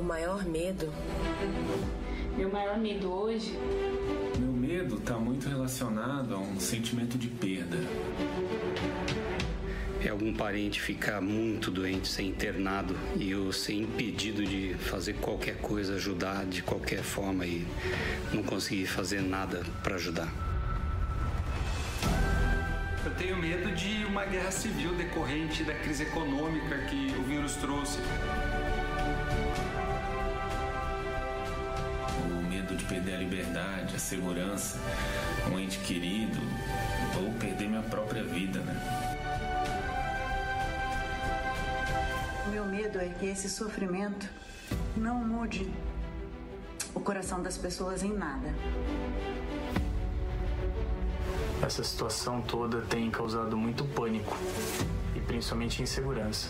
meu maior medo? Meu maior medo hoje? Meu medo está muito relacionado a um sentimento de perda. É algum parente ficar muito doente, ser internado e eu ser impedido de fazer qualquer coisa, ajudar de qualquer forma e não conseguir fazer nada para ajudar. Eu tenho medo de uma guerra civil decorrente da crise econômica que o vírus trouxe. Perder a liberdade, a segurança, um ente querido, ou perder minha própria vida, né? O meu medo é que esse sofrimento não mude o coração das pessoas em nada. Essa situação toda tem causado muito pânico e principalmente insegurança.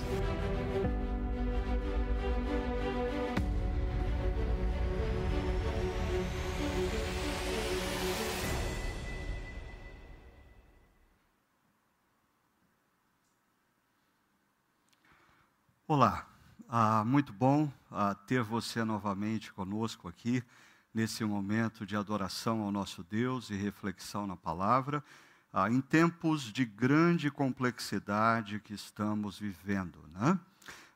Olá, ah, muito bom ah, ter você novamente conosco aqui nesse momento de adoração ao nosso Deus e reflexão na palavra, ah, em tempos de grande complexidade que estamos vivendo. Né?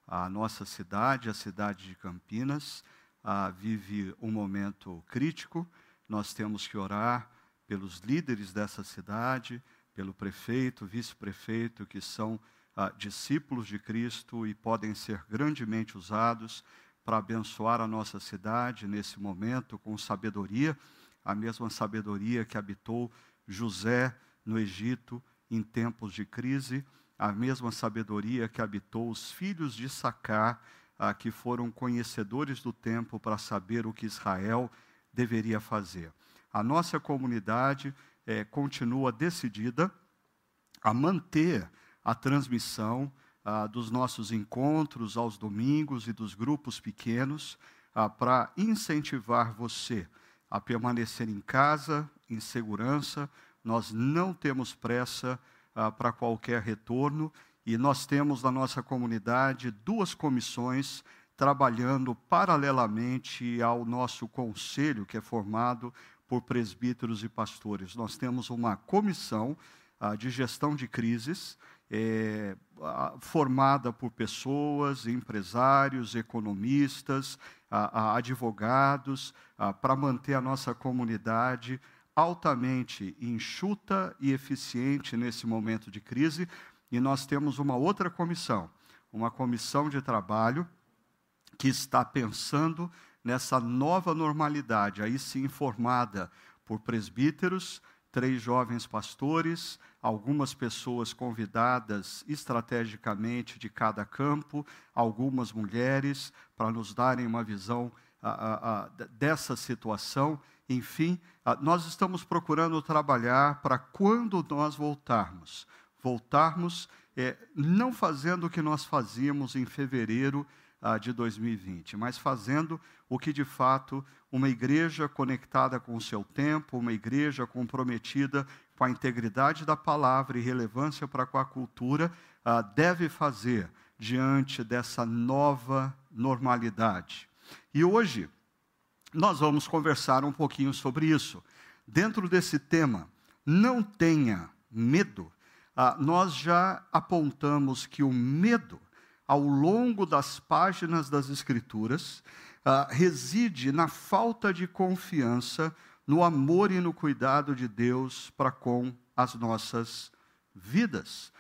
A nossa cidade, a cidade de Campinas, ah, vive um momento crítico. Nós temos que orar pelos líderes dessa cidade, pelo prefeito, vice-prefeito, que são ah, discípulos de Cristo e podem ser grandemente usados para abençoar a nossa cidade nesse momento com sabedoria, a mesma sabedoria que habitou José no Egito em tempos de crise, a mesma sabedoria que habitou os filhos de Sacá, ah, que foram conhecedores do tempo para saber o que Israel deveria fazer. A nossa comunidade eh, continua decidida a manter a transmissão ah, dos nossos encontros aos domingos e dos grupos pequenos ah, para incentivar você a permanecer em casa, em segurança. Nós não temos pressa ah, para qualquer retorno e nós temos na nossa comunidade duas comissões trabalhando paralelamente ao nosso conselho, que é formado por presbíteros e pastores. Nós temos uma comissão ah, de gestão de crises é, formada por pessoas, empresários, economistas, advogados, para manter a nossa comunidade altamente enxuta e eficiente nesse momento de crise. E nós temos uma outra comissão, uma comissão de trabalho que está pensando nessa nova normalidade, aí sim formada por presbíteros, três jovens pastores, algumas pessoas convidadas estrategicamente de cada campo, algumas mulheres, para nos darem uma visão dessa situação. Enfim, nós estamos procurando trabalhar para quando nós voltarmos. Voltarmos é, não fazendo o que nós fazíamos em fevereiro ah, de 2020, mas fazendo o que de fato uma igreja conectada com o seu tempo, uma igreja comprometida com a integridade da palavra e relevância para com a cultura, ah, deve fazer diante dessa nova normalidade. E hoje nós vamos conversar um pouquinho sobre isso. Dentro desse tema, não tenha medo, ah, nós já apontamos que o medo ao longo das páginas das Escrituras uh, reside na falta de confiança no amor e no cuidado de Deus para com as nossas vidas.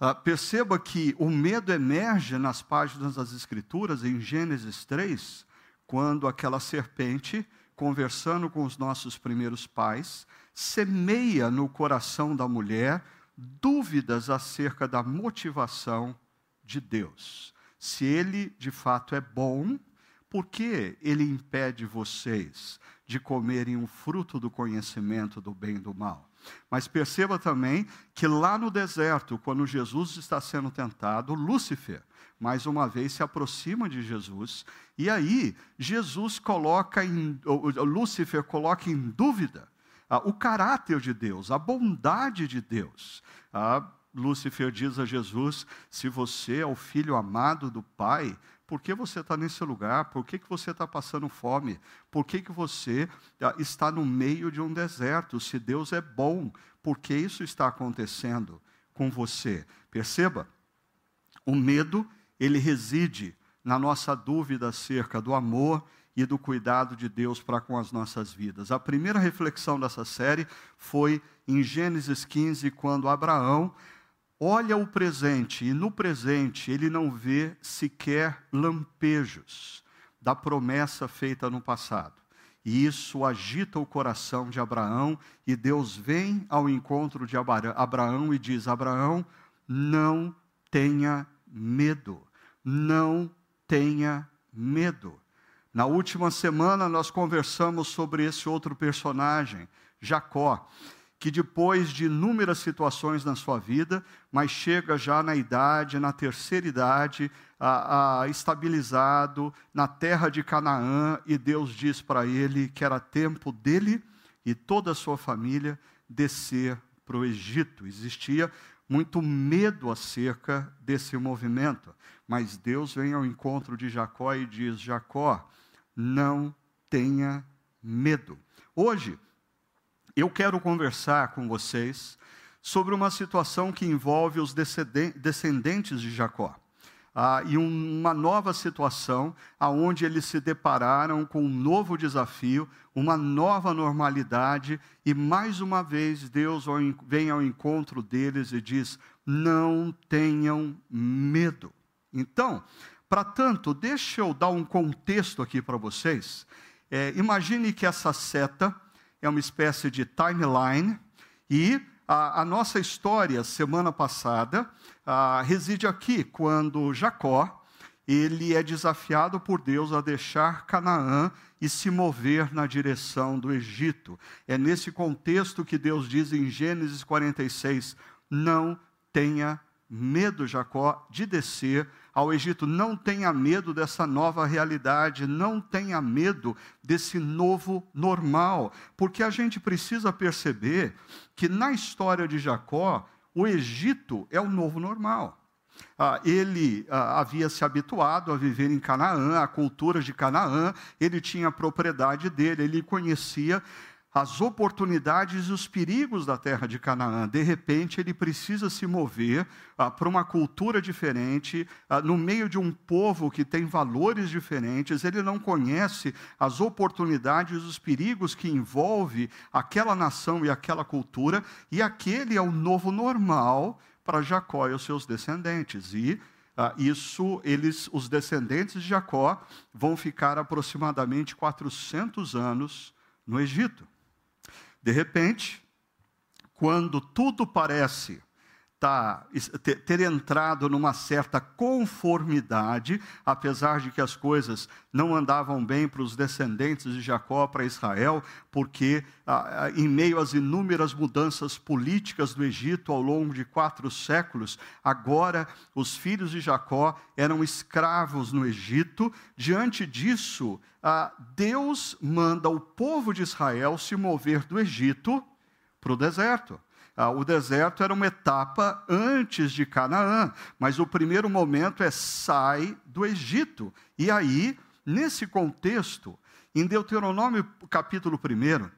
Uh, perceba que o medo emerge nas páginas das Escrituras, em Gênesis 3, quando aquela serpente, conversando com os nossos primeiros pais, semeia no coração da mulher dúvidas acerca da motivação de Deus. Se ele de fato é bom, por que ele impede vocês de comerem o fruto do conhecimento do bem e do mal? Mas perceba também que lá no deserto, quando Jesus está sendo tentado, Lúcifer, mais uma vez, se aproxima de Jesus, e aí Jesus coloca em, Lúcifer coloca em dúvida ah, o caráter de Deus, a bondade de Deus. Ah, Lúcifer diz a Jesus: se você é o filho amado do Pai, por que você está nesse lugar? Por que, que você está passando fome? Por que, que você ah, está no meio de um deserto? Se Deus é bom, por que isso está acontecendo com você? Perceba, o medo, ele reside na nossa dúvida acerca do amor e do cuidado de Deus para com as nossas vidas. A primeira reflexão dessa série foi em Gênesis 15, quando Abraão olha o presente e no presente ele não vê sequer lampejos da promessa feita no passado. E isso agita o coração de Abraão, e Deus vem ao encontro de Abraão e diz: Abraão, não tenha medo, não tenha medo. Na última semana nós conversamos sobre esse outro personagem, Jacó, que depois de inúmeras situações na sua vida, mas chega já na idade, na terceira idade, a, a, estabilizado na terra de Canaã, e Deus diz para ele que era tempo dele e toda a sua família descer para o Egito. Existia muito medo acerca desse movimento, mas Deus vem ao encontro de Jacó e diz: Jacó, não tenha medo. Hoje, eu quero conversar com vocês sobre uma situação que envolve os descendentes de Jacó. Ah, e uma nova situação aonde eles se depararam com um novo desafio, uma nova normalidade, e mais uma vez Deus vem ao encontro deles e diz: não tenham medo. Então, para tanto, deixa eu dar um contexto aqui para vocês. É, imagine que essa seta é uma espécie de timeline e a, a nossa história semana passada a, reside aqui quando Jacó ele é desafiado por Deus a deixar Canaã e se mover na direção do Egito. É nesse contexto que Deus diz em Gênesis 46: não tenha medo, Jacó, de descer ao Egito. Não tenha medo dessa nova realidade, não tenha medo desse novo normal, porque a gente precisa perceber que na história de Jacó, o Egito é o novo normal. Ah, ele ah, havia se habituado a viver em Canaã, a cultura de Canaã, ele tinha a propriedade dele, ele conhecia as oportunidades e os perigos da terra de Canaã. De repente, ele precisa se mover ah, para uma cultura diferente, ah, no meio de um povo que tem valores diferentes. Ele não conhece as oportunidades e os perigos que envolve aquela nação e aquela cultura, e aquele é o novo normal para Jacó e os seus descendentes. E ah, isso, eles, os descendentes de Jacó, vão ficar aproximadamente 400 anos no Egito. De repente, quando tudo parece tá, ter entrado numa certa conformidade, apesar de que as coisas não andavam bem para os descendentes de Jacó, para Israel, porque em meio às inúmeras mudanças políticas do Egito ao longo de quatro séculos, agora os filhos de Jacó eram escravos no Egito. Diante disso, Deus manda o povo de Israel se mover do Egito para o deserto. Ah, o deserto era uma etapa antes de Canaã, mas o primeiro momento é sai do Egito. E aí, nesse contexto, em Deuteronômio capítulo 1,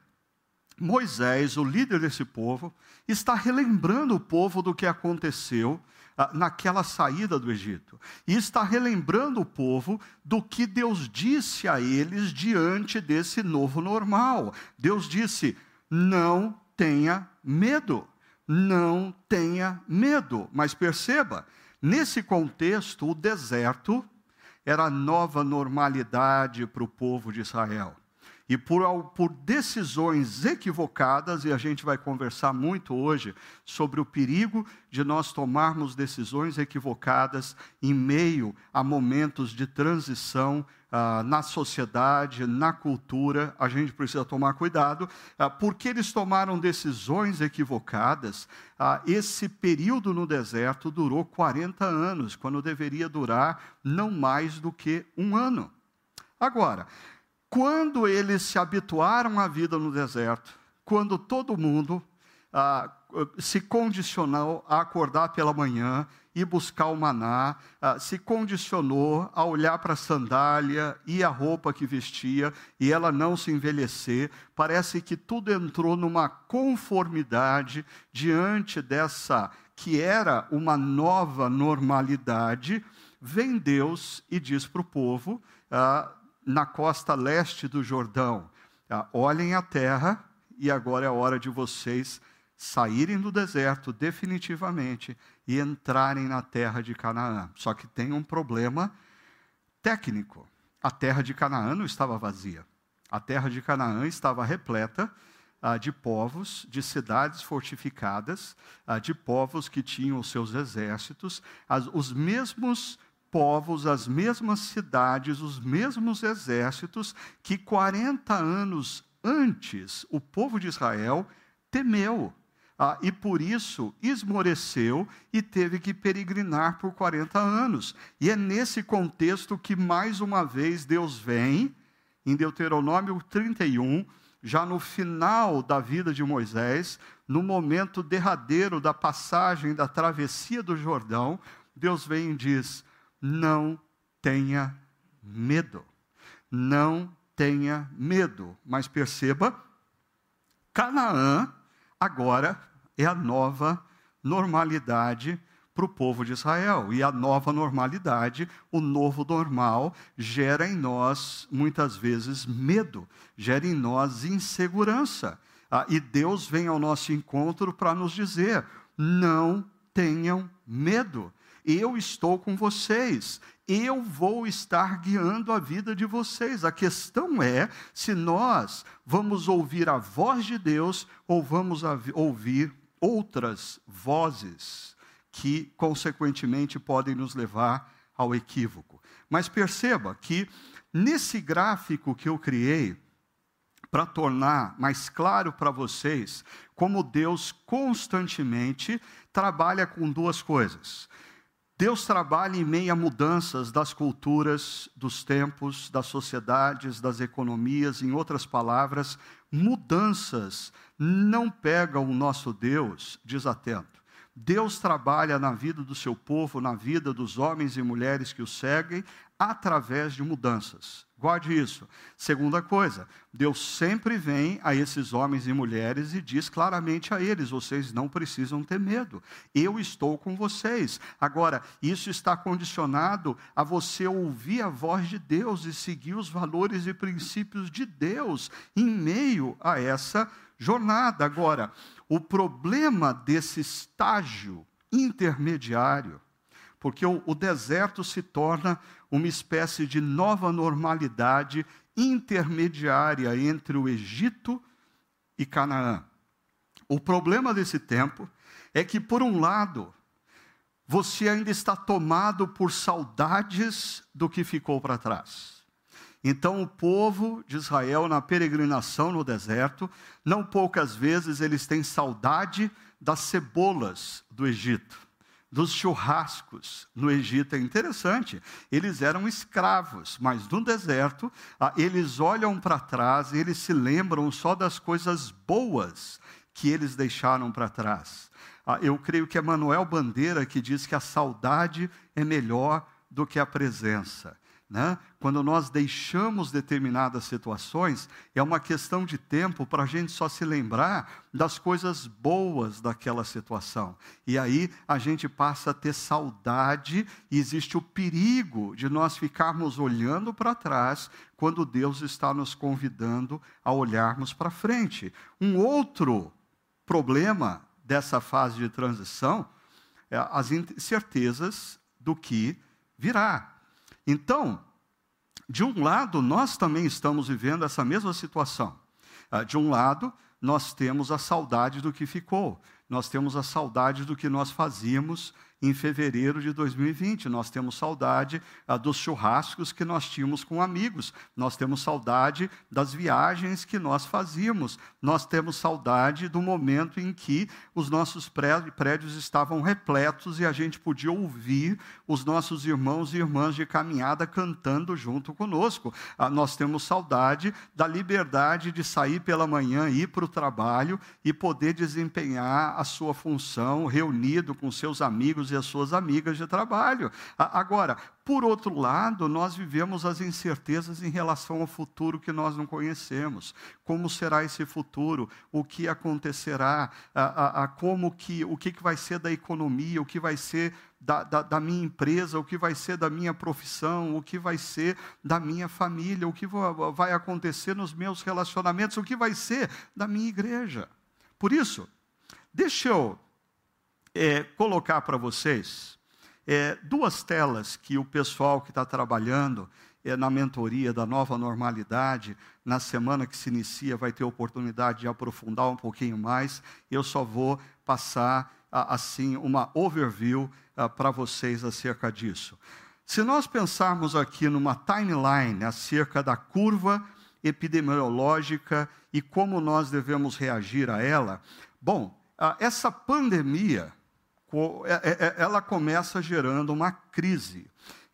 Moisés, o líder desse povo, está relembrando o povo do que aconteceu ah, naquela saída do Egito. E está relembrando o povo do que Deus disse a eles diante desse novo normal. Deus disse: não tenha medo não tenha medo. Mas perceba, nesse contexto, o deserto era a nova normalidade para o povo de Israel. E por, por, decisões equivocadas, e a gente vai conversar muito hoje sobre o perigo de nós tomarmos decisões equivocadas em meio a momentos de transição ah, na sociedade, na cultura, a gente precisa tomar cuidado, ah, porque eles tomaram decisões equivocadas. Ah, esse período no deserto durou 40 anos, quando deveria durar não mais do que um ano. Agora, quando eles se habituaram à vida no deserto, quando todo mundo ah, se condicionou a acordar pela manhã e buscar o maná, ah, se condicionou a olhar para a sandália e a roupa que vestia e ela não se envelhecer. Parece que tudo entrou numa conformidade diante dessa que era uma nova normalidade. Vem Deus e diz para o povo, ah, na costa leste do Jordão: olhem a terra e agora é a hora de vocês saírem do deserto definitivamente e entrarem na terra de Canaã. Só que tem um problema técnico. A terra de Canaã não estava vazia. A terra de Canaã estava repleta ah, de povos, de cidades fortificadas, ah, de povos que tinham os seus exércitos, as, os mesmos povos, as mesmas cidades, os mesmos exércitos que 40 anos antes o povo de Israel temeu ah, e por isso esmoreceu e teve que peregrinar por 40 anos. E é nesse contexto que, mais uma vez, Deus vem, em Deuteronômio 31, já no final da vida de Moisés, no momento derradeiro da passagem da travessia do Jordão, Deus vem e diz: Não tenha medo. Não tenha medo. Mas perceba, Canaã agora é a nova normalidade para o povo de Israel. E a nova normalidade, o novo normal, gera em nós, muitas vezes, medo, gera em nós insegurança. Ah, e Deus vem ao nosso encontro para nos dizer: não tenham medo. Eu estou com vocês eu vou estar guiando a vida de vocês. A questão é se nós vamos ouvir a voz de Deus ou vamos ouvir outras vozes que, consequentemente, podem nos levar ao equívoco. Mas perceba que nesse gráfico que eu criei, para tornar mais claro para vocês como Deus constantemente trabalha com duas coisas. Deus trabalha em meio a mudanças das culturas, dos tempos, das sociedades, das economias, em outras palavras, mudanças não pegam o nosso Deus desatento. Deus trabalha na vida do seu povo, na vida dos homens e mulheres que o seguem, através de mudanças. Guarde isso. Segunda coisa, Deus sempre vem a esses homens e mulheres e diz claramente a eles: vocês não precisam ter medo, eu estou com vocês. Agora, isso está condicionado a você ouvir a voz de Deus e seguir os valores e princípios de Deus em meio a essa jornada. Agora, o problema desse estágio intermediário, porque o, o deserto se torna uma espécie de nova normalidade intermediária entre o Egito e Canaã. O problema desse tempo é que, por um lado, você ainda está tomado por saudades do que ficou para trás. Então, o povo de Israel, na peregrinação no deserto, não poucas vezes eles têm saudade das cebolas do Egito dos churrascos no Egito é interessante. Eles eram escravos, mas no deserto, ah, eles olham para trás e eles se lembram só das coisas boas que eles deixaram para trás. Ah, eu creio que é Manuel Bandeira que diz que a saudade é melhor do que a presença. Né? Quando nós deixamos determinadas situações, é uma questão de tempo para a gente só se lembrar das coisas boas daquela situação. E aí a gente passa a ter saudade e existe o perigo de nós ficarmos olhando para trás quando Deus está nos convidando a olharmos para frente. Um outro problema dessa fase de transição é as incertezas do que virá. Então, de um lado, nós também estamos vivendo essa mesma situação. Ah, de um lado, nós temos a saudade do que ficou, nós temos a saudade do que nós fazíamos em fevereiro de 2020. Nós temos saudade ah, dos churrascos que nós tínhamos com amigos, nós temos saudade das viagens que nós fazíamos, nós temos saudade do momento em que os nossos prédios estavam repletos e a gente podia ouvir os nossos irmãos e irmãs de caminhada cantando junto conosco. Ah, nós temos saudade da liberdade de sair pela manhã, ir para o trabalho e poder desempenhar sua função reunido com seus amigos e as suas amigas de trabalho. Agora, por outro lado, nós vivemos as incertezas em relação ao futuro que nós não conhecemos. Como será esse futuro? O que acontecerá? A, a, a como que, o que, que vai ser da economia? O que vai ser da, da, da, minha empresa? O que vai ser da minha profissão? O que vai ser da minha família? O que vai acontecer nos meus relacionamentos? O que vai ser da minha igreja? Por isso, deixa eu é, colocar para vocês é, duas telas que o pessoal que está trabalhando é, na mentoria da nova normalidade, na semana que se inicia, vai ter oportunidade de aprofundar um pouquinho mais. Eu só vou passar assim uma overview para vocês acerca disso. Se nós pensarmos aqui numa timeline acerca da curva epidemiológica e como nós devemos reagir a ela, bom, essa pandemia é, é, é, ela começa gerando uma crise.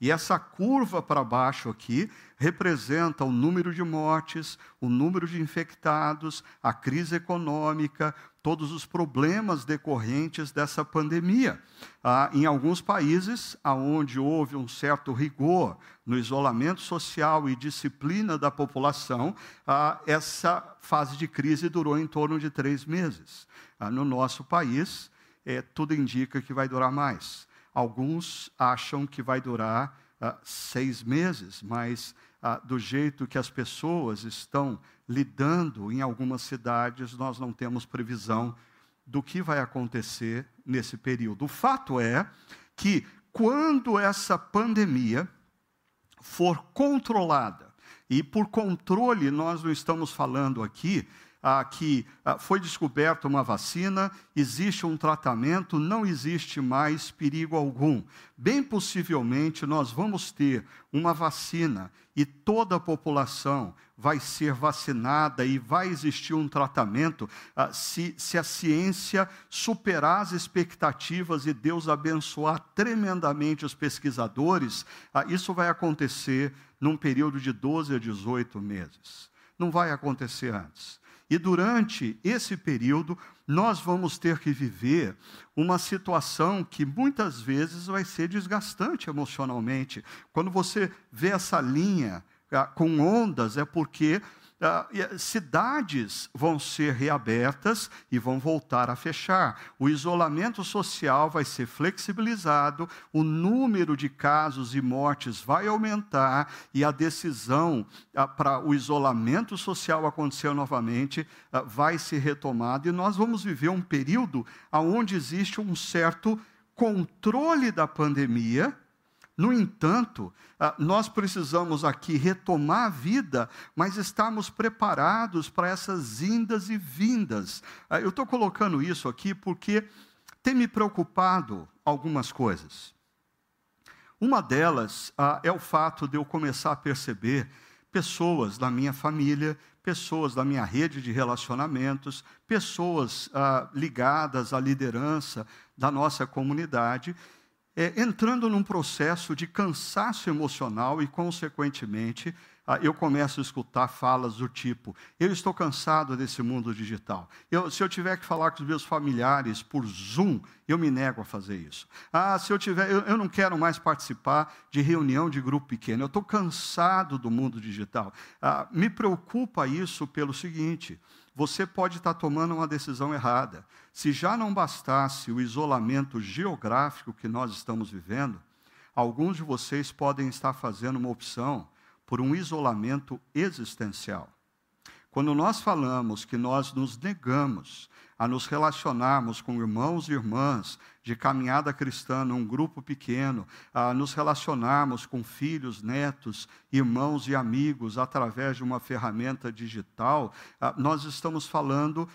E essa curva para baixo aqui representa o número de mortes, o número de infectados, a crise econômica, todos os problemas decorrentes dessa pandemia. Ah, em alguns países, onde houve um certo rigor no isolamento social e disciplina da população, ah, essa fase de crise durou em torno de três meses. Ah, no nosso país, é, tudo indica que vai durar mais. Alguns acham que vai durar ah, seis meses, mas ah, do jeito que as pessoas estão lidando em algumas cidades, nós não temos previsão do que vai acontecer nesse período. O fato é que quando essa pandemia for controlada, e por controle nós não estamos falando aqui ah, que ah, foi descoberta uma vacina, existe um tratamento, não existe mais perigo algum. Bem possivelmente nós vamos ter uma vacina e toda a população vai ser vacinada e vai existir um tratamento ah, se, se a ciência superar as expectativas e Deus abençoar tremendamente os pesquisadores, isso vai acontecer num período de 12 a 18 meses. Não vai acontecer antes. E durante esse período, nós vamos ter que viver uma situação que muitas vezes vai ser desgastante emocionalmente. Quando você vê essa linha ah, com ondas, é porque cidades vão ser reabertas e vão voltar a fechar. O isolamento social vai ser flexibilizado, o número de casos e mortes vai aumentar e a decisão uh, para o isolamento social acontecer novamente uh, vai ser retomada e nós vamos viver um período onde existe um certo controle da pandemia no entanto, ah, nós precisamos aqui retomar a vida, mas estarmos preparados para essas indas e vindas. Ah, eu estou colocando isso aqui porque tem me preocupado algumas coisas. Uma delas ah, é o fato de eu começar a perceber pessoas da minha família, pessoas da minha rede de relacionamentos, pessoas ligadas à liderança da nossa comunidade é, entrando num processo de cansaço emocional e, consequentemente, eu começo a escutar falas do tipo: eu estou cansado desse mundo digital. Eu, se eu tiver que falar com os meus familiares por Zoom, eu me nego a fazer isso. Ah, se eu tiver, eu, eu não quero mais participar de reunião de grupo pequeno. Eu estou cansado do mundo digital. Ah, me preocupa isso pelo seguinte: você pode estar tomando uma decisão errada. Se já não bastasse o isolamento geográfico que nós estamos vivendo, alguns de vocês podem estar fazendo uma opção por um isolamento existencial. Quando nós falamos que nós nos negamos a nos relacionarmos com irmãos e irmãs de caminhada cristã num grupo pequeno, a nos relacionarmos com filhos, netos, irmãos e amigos através de uma ferramenta digital, nós estamos falando,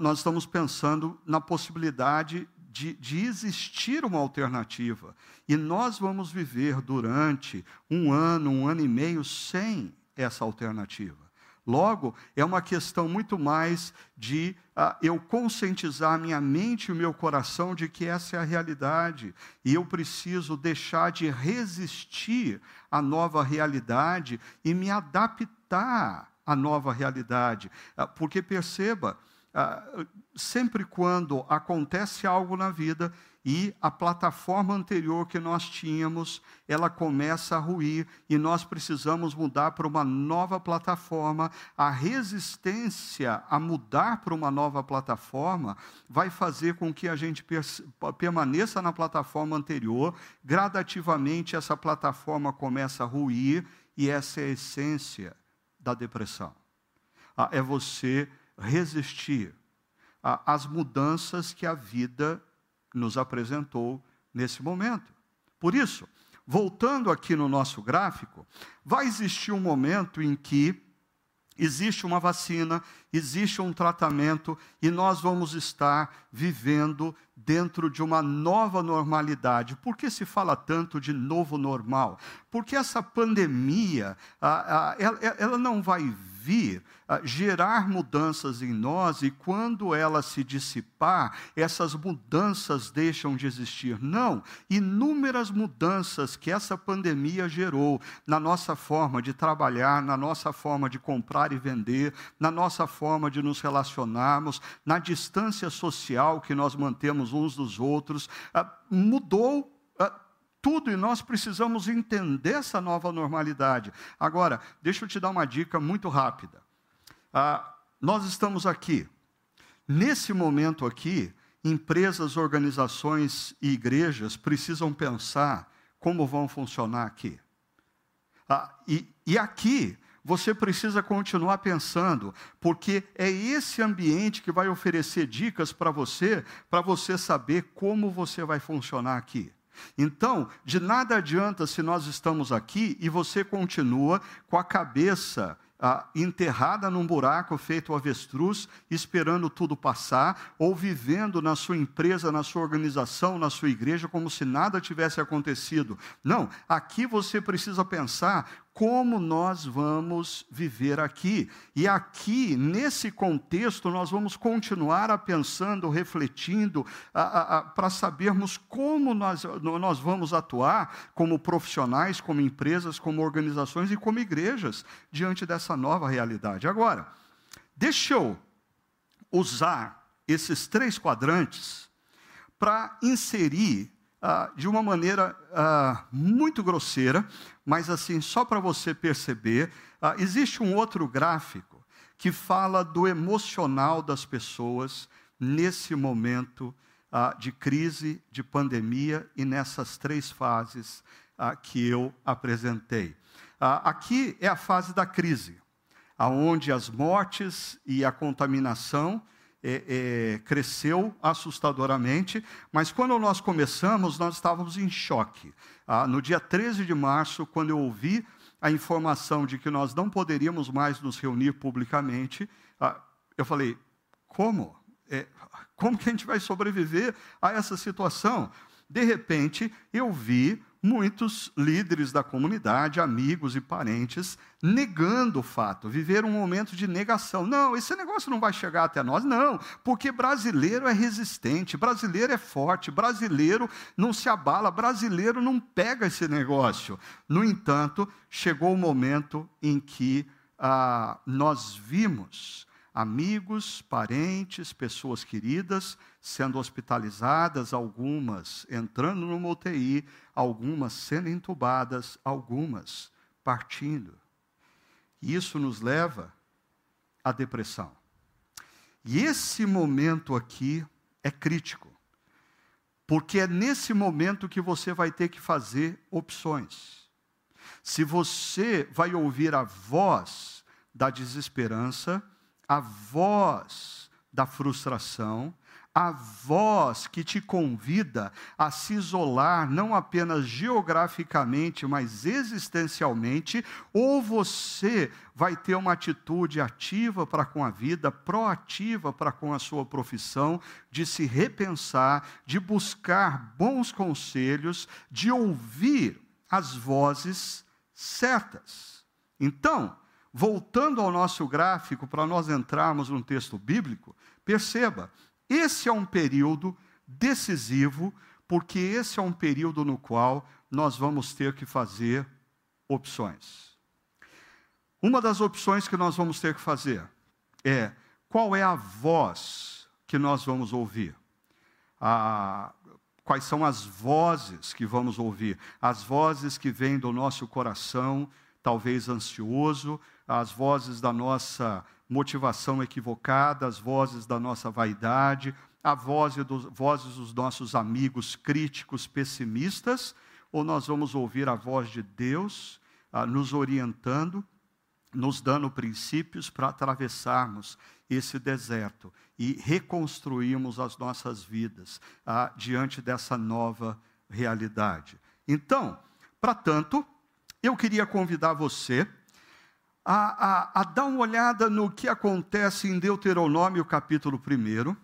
nós estamos pensando na possibilidade de, de existir uma alternativa. E nós vamos viver durante um ano, um ano e meio sem essa alternativa. Logo, é uma questão muito mais de uh, eu conscientizar minha mente e o meu coração de que essa é a realidade. E eu preciso deixar de resistir à nova realidade e me adaptar à nova realidade. Uh, porque perceba, uh, sempre quando acontece algo na vida, e a plataforma anterior que nós tínhamos, ela começa a ruir e nós precisamos mudar para uma nova plataforma. A resistência a mudar para uma nova plataforma vai fazer com que a gente permaneça na plataforma anterior, gradativamente essa plataforma começa a ruir e essa é a essência da depressão. Ah, é você resistir às mudanças que a vida nos apresentou nesse momento. Por isso, voltando aqui no nosso gráfico, vai existir um momento em que existe uma vacina, existe um tratamento e nós vamos estar vivendo dentro de uma nova normalidade. Por que se fala tanto de novo normal? Porque essa pandemia, ela não vai vir gerar mudanças em nós e quando ela se dissipar, essas mudanças deixam de existir. Não, inúmeras mudanças que essa pandemia gerou na nossa forma de trabalhar, na nossa forma de comprar e vender, na nossa forma de nos relacionarmos, na distância social que nós mantemos uns dos outros, mudou tudo e nós precisamos entender essa nova normalidade. Agora, deixa eu te dar uma dica muito rápida. Ah, nós estamos aqui. Nesse momento aqui, empresas, organizações e igrejas precisam pensar como vão funcionar aqui. Ah, e, e aqui você precisa continuar pensando, porque é esse ambiente que vai oferecer dicas para você, para você saber como você vai funcionar aqui. Então, de nada adianta se nós estamos aqui e você continua com a cabeça ah, enterrada num buraco feito avestruz, esperando tudo passar, ou vivendo na sua empresa, na sua organização, na sua igreja, como se nada tivesse acontecido. Não, aqui você precisa pensar como nós vamos viver aqui. E aqui, nesse contexto, nós vamos continuar a pensando, refletindo, para sabermos como nós, nós vamos atuar como profissionais, como empresas, como organizações e como igrejas diante dessa nova realidade. Agora, deixa eu usar esses três quadrantes para inserir ah, de uma maneira ah, muito grosseira, mas assim, só para você perceber, ah, existe um outro gráfico que fala do emocional das pessoas nesse momento ah, de crise, de pandemia e nessas três fases ah, que eu apresentei. Aqui é a fase da crise, aonde as mortes e a contaminação é, é, cresceu assustadoramente, mas quando nós começamos, nós estávamos em choque. Ah, no dia 13 de março, quando eu ouvi a informação de que nós não poderíamos mais nos reunir publicamente, ah, eu falei: como? É, como que a gente vai sobreviver a essa situação? De repente, eu vi muitos líderes da comunidade, amigos e parentes, negando o fato, viveram um momento de negação. Não, esse negócio não vai chegar até nós. Não, porque brasileiro é resistente, brasileiro é forte, brasileiro não se abala, brasileiro não pega esse negócio. No entanto, chegou o momento em que ah, nós vimos amigos, parentes, pessoas queridas sendo hospitalizadas, algumas entrando numa UTI, algumas sendo entubadas, algumas partindo. Isso nos leva à depressão. E esse momento aqui é crítico, porque é nesse momento que você vai ter que fazer opções. Se você vai ouvir a voz da desesperança, a voz da frustração, a voz que te convida a se isolar, não apenas geograficamente, mas existencialmente, ou você vai ter uma atitude ativa para com a vida, proativa para com a sua profissão, de se repensar, de buscar bons conselhos, de ouvir as vozes certas. Então, voltando ao nosso gráfico, para nós entrarmos no texto bíblico, perceba, esse é um período decisivo, porque esse é um período no qual nós vamos ter que fazer opções. Uma das opções que nós vamos ter que fazer é qual é a voz que nós vamos ouvir. Quais são as vozes que vamos ouvir? As vozes que vêm do nosso coração, talvez ansioso, as vozes da nossa motivação equivocada, as vozes da nossa vaidade, a voz dos, vozes dos nossos amigos críticos, pessimistas, ou nós vamos ouvir a voz de Deus ah, nos orientando, nos dando princípios para atravessarmos esse deserto e reconstruirmos as nossas vidas ah, diante dessa nova realidade. Então, para tanto, eu queria convidar você a, a, a dar uma olhada no que acontece em Deuteronômio capítulo 1.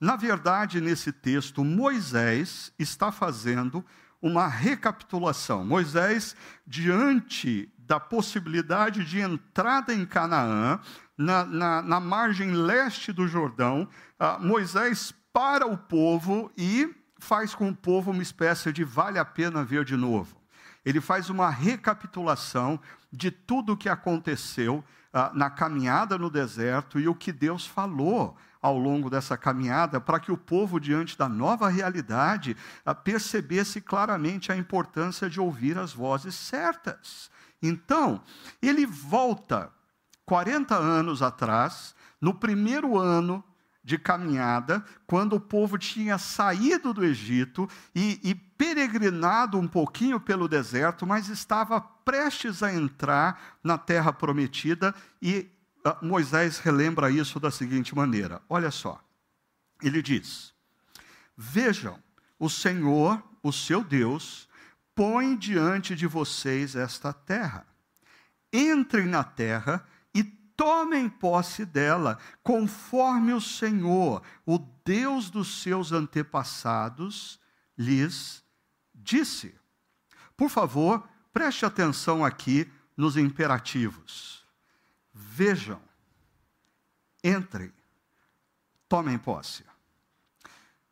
Na verdade, nesse texto, Moisés está fazendo uma recapitulação. Moisés, diante da possibilidade de entrada em Canaã, na, na, na margem leste do Jordão, uh, Moisés para o povo e faz com o povo uma espécie de vale a pena ver de novo. Ele faz uma recapitulação de tudo o que aconteceu ah, na caminhada no deserto e o que Deus falou ao longo dessa caminhada, para que o povo, diante da nova realidade, ah, percebesse claramente a importância de ouvir as vozes certas. Então, ele volta 40 anos atrás, no primeiro ano de caminhada, quando o povo tinha saído do Egito e, e, peregrinado um pouquinho pelo deserto, mas estava prestes a entrar na terra prometida, e uh, Moisés relembra isso da seguinte maneira: olha só, ele diz: Vejam, o Senhor, o seu Deus, põe diante de vocês esta terra. Entrem na terra tomem posse dela, conforme o Senhor, o Deus dos seus antepassados, lhes disse. Por favor, preste atenção aqui nos imperativos. Vejam, entrem, tomem posse.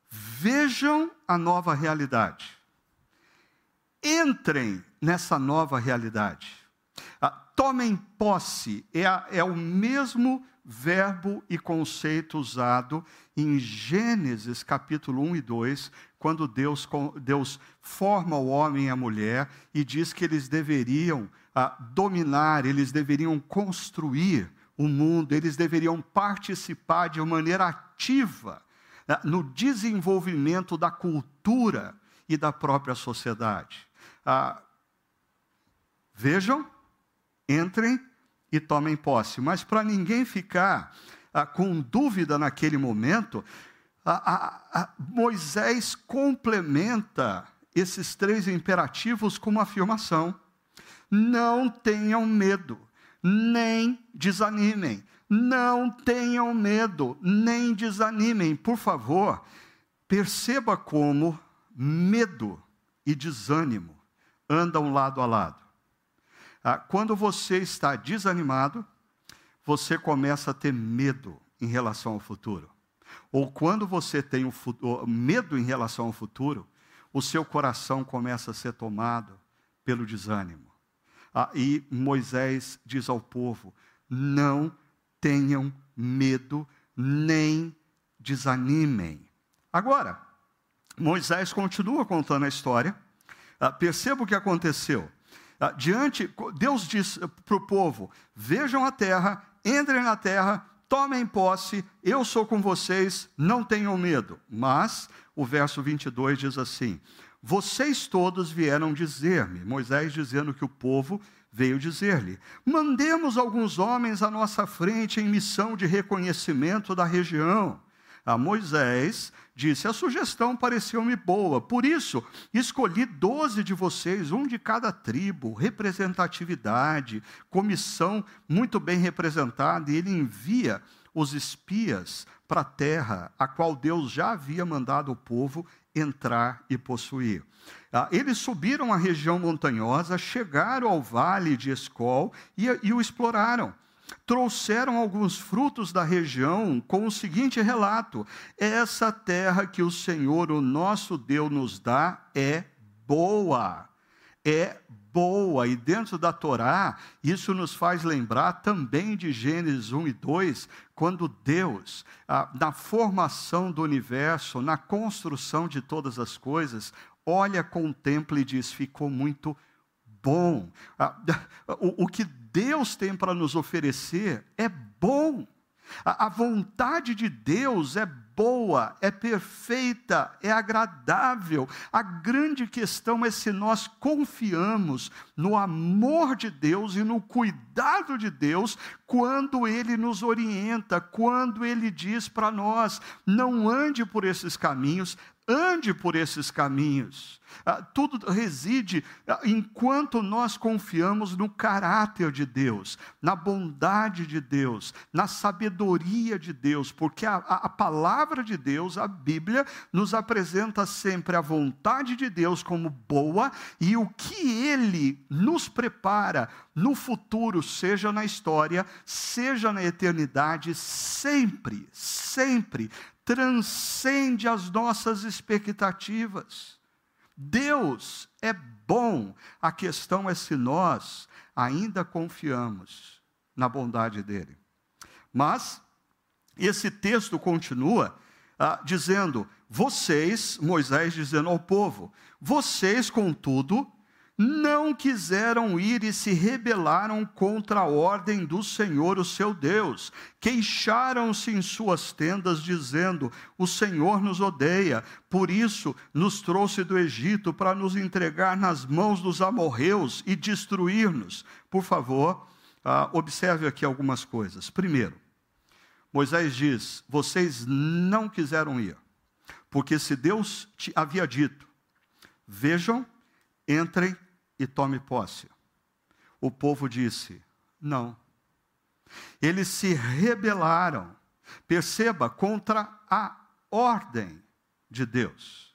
Vejam a nova realidade. Entrem nessa nova realidade. Ah, tomem posse é, a, é o mesmo verbo e conceito usado em Gênesis capítulo 1 e 2, quando Deus, Deus forma o homem e a mulher e diz que eles deveriam ah, dominar, eles deveriam construir o mundo, eles deveriam participar de maneira ativa ah, no desenvolvimento da cultura e da própria sociedade. Ah, vejam, entrem e tomem posse. Mas para ninguém ficar ah, com dúvida naquele momento, Moisés complementa esses três imperativos com uma afirmação: não tenham medo, nem desanimem. Não tenham medo, nem desanimem. Por favor, perceba como medo e desânimo andam lado a lado. Ah, quando você está desanimado, você começa a ter medo em relação ao futuro. Ou quando você tem futuro, medo em relação ao futuro, o seu coração começa a ser tomado pelo desânimo. Ah, e Moisés diz ao povo: não tenham medo, nem desanimem. Agora, Moisés continua contando a história. Ah, perceba o que aconteceu. Ah, diante, Deus diz para o povo: vejam a terra, entrem na terra, tomem posse, eu sou com vocês, não tenham medo. Mas o verso 22 diz assim: Vocês todos vieram dizer-me, Moisés dizendo que o povo veio dizer-lhe: Mandemos alguns homens à nossa frente em missão de reconhecimento da região. a Moisés disse: A sugestão pareceu-me boa, por isso escolhi doze de vocês, um de cada tribo, representatividade, comissão muito bem representada, e ele envia os espias para a terra, a qual Deus já havia mandado o povo entrar e possuir. Ah, eles subiram a região montanhosa, chegaram ao vale de Escol e, e o exploraram trouxeram alguns frutos da região com o seguinte relato: essa terra que o Senhor, o nosso Deus, nos dá é boa. É boa. E dentro da Torá, isso nos faz lembrar também de Gênesis 1 e 2, quando Deus, ah, na formação do universo, na construção de todas as coisas, olha, contempla e diz: ficou muito bom. Ah, o, o que Deus tem para nos oferecer é bom. A, a vontade de Deus é boa, é perfeita, é agradável. A grande questão é se nós confiamos no amor de Deus e no cuidado de Deus quando Ele nos orienta, quando Ele diz para nós: não ande por esses caminhos, ande por esses caminhos. Ah, tudo reside ah, enquanto nós confiamos no caráter de Deus, na bondade de Deus, na sabedoria de Deus, porque a, a, a palavra de Deus, a Bíblia, nos apresenta sempre a vontade de Deus como boa e o que Ele nos prepara no futuro, seja na história, seja na eternidade, sempre, sempre transcende as nossas expectativas. Deus é bom, a questão é se nós ainda confiamos na bondade dele. Mas esse texto continua ah, dizendo: vocês, Moisés dizendo ao povo, vocês, contudo, não quiseram ir e se rebelaram contra a ordem do Senhor, o seu Deus. Queixaram-se em suas tendas, dizendo: O Senhor nos odeia, por isso nos trouxe do Egito para nos entregar nas mãos dos amorreus e destruir-nos. Por favor, uh, observe aqui algumas coisas. Primeiro, Moisés diz: Vocês não quiseram ir, porque se Deus te havia dito, vejam, entrem e tome posse. O povo disse: não. Eles se rebelaram, perceba, contra a ordem de Deus.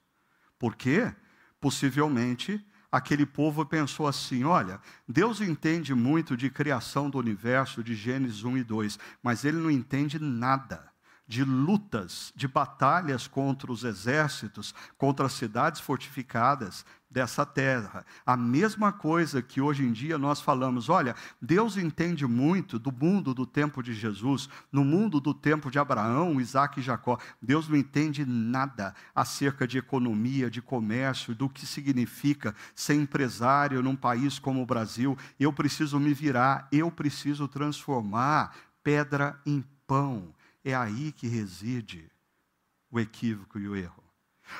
Por quê? Possivelmente aquele povo pensou assim: olha, Deus entende muito de criação do universo, de Gênesis 1 e 2, mas ele não entende nada de lutas, de batalhas contra os exércitos, contra as cidades fortificadas dessa terra. A mesma coisa que hoje em dia nós falamos, olha, Deus entende muito do mundo do tempo de Jesus, no mundo do tempo de Abraão, Isaac e Jacó. Deus não entende nada acerca de economia, de comércio, do que significa ser empresário num país como o Brasil. Eu preciso me virar, eu preciso transformar pedra em pão é aí que reside o equívoco e o erro.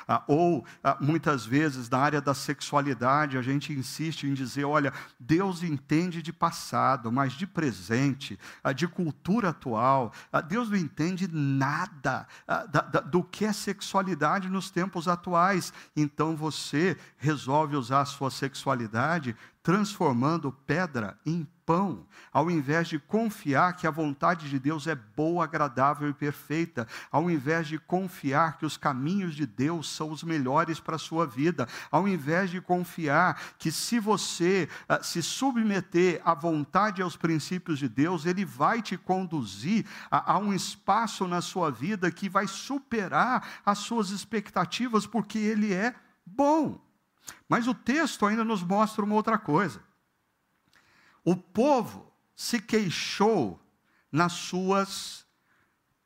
Ah, ou, ah, muitas vezes, na área da sexualidade, a gente insiste em dizer: olha, Deus entende de passado, mas de presente, ah, de cultura atual, ah, Deus não entende nada ah, da, da, do que é sexualidade nos tempos atuais. Então você resolve usar a sua sexualidade transformando pedra em pão, ao invés de confiar que a vontade de Deus é boa, agradável e perfeita, ao invés de confiar que os caminhos de Deus são os melhores para a sua vida, ao invés de confiar que se você uh, se submeter à vontade e aos princípios de Deus, Ele vai te conduzir a, a um espaço na sua vida que vai superar as suas expectativas, porque Ele é bom. Mas o texto ainda nos mostra uma outra coisa. O povo se queixou nas suas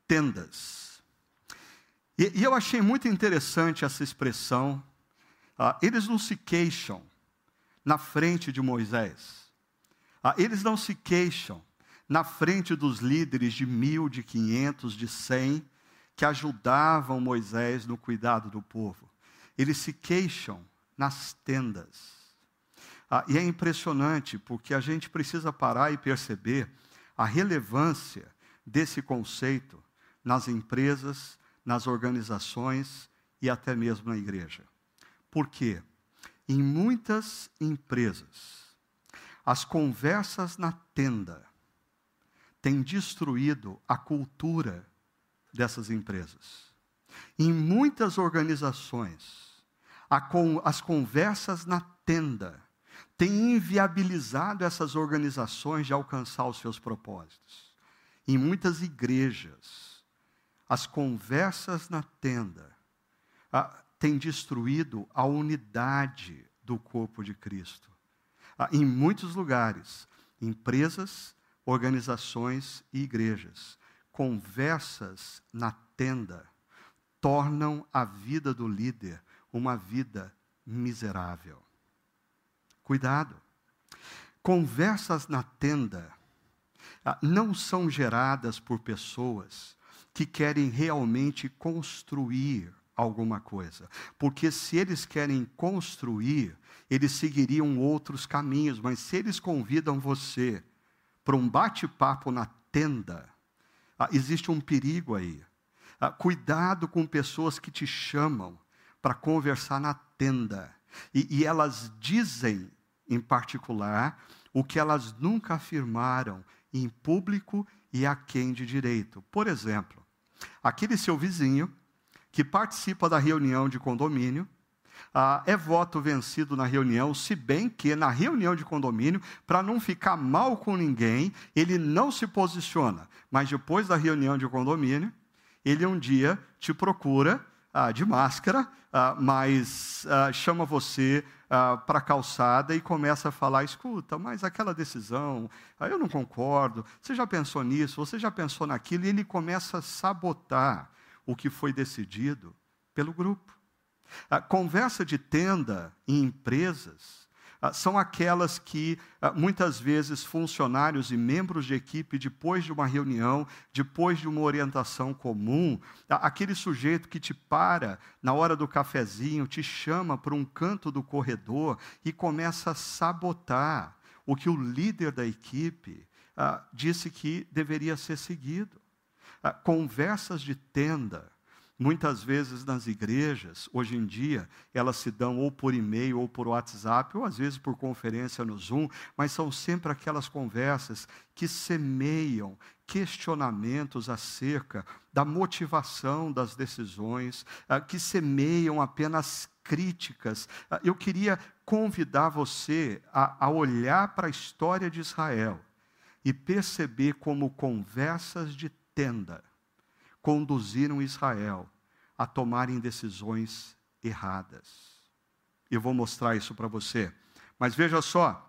tendas. E, e eu achei muito interessante essa expressão. Ah, eles não se queixam na frente de Moisés. Ah, eles não se queixam na frente dos líderes de mil, de quinhentos, de cem, que ajudavam Moisés no cuidado do povo. Eles se queixam nas tendas. Ah, e é impressionante, porque a gente precisa parar e perceber a relevância desse conceito nas empresas, nas organizações e até mesmo na igreja. Por quê? Em muitas empresas, as conversas na tenda têm destruído a cultura dessas empresas. Em muitas organizações, as conversas na tenda têm inviabilizado essas organizações de alcançar os seus propósitos. Em muitas igrejas, as conversas na tenda ah, têm destruído a unidade do corpo de Cristo. Ah, em muitos lugares, empresas, organizações e igrejas, conversas na tenda tornam a vida do líder uma vida miserável. Cuidado. Conversas na tenda ah, não são geradas por pessoas que querem realmente construir alguma coisa. Porque se eles querem construir, eles seguiriam outros caminhos, mas se eles convidam você para um bate-papo na tenda, ah, existe um perigo aí. Ah, cuidado com pessoas que te chamam para conversar na tenda. E, e elas dizem, em particular, o que elas nunca afirmaram em público e a quem de direito. Por exemplo, aquele seu vizinho que participa da reunião de condomínio ah, é voto vencido na reunião, se bem que na reunião de condomínio, para não ficar mal com ninguém, ele não se posiciona. Mas depois da reunião de condomínio, ele um dia te procura ah, de máscara, ah, mas ah, chama você ah, para a calçada e começa a falar: escuta, mas aquela decisão, ah, eu não concordo, você já pensou nisso, você já pensou naquilo, e ele começa a sabotar o que foi decidido pelo grupo. A conversa de tenda em empresas ah, são aquelas que ah, muitas vezes funcionários e membros de equipe, depois de uma reunião, depois de uma orientação comum, aquele sujeito que te para na hora do cafezinho, te chama para um canto do corredor e começa a sabotar o que o líder da equipe ah, disse que deveria ser seguido. conversas de tenda Muitas vezes nas igrejas, hoje em dia, elas se dão ou por e-mail ou por WhatsApp, ou às vezes por conferência no Zoom, mas são sempre aquelas conversas que semeiam questionamentos acerca da motivação das decisões, ah, que semeiam apenas críticas. Ah, eu queria convidar você a, a olhar para a história de Israel e perceber como conversas de tenda conduziram Israel a tomarem decisões erradas. Eu vou mostrar isso para você. Mas veja só,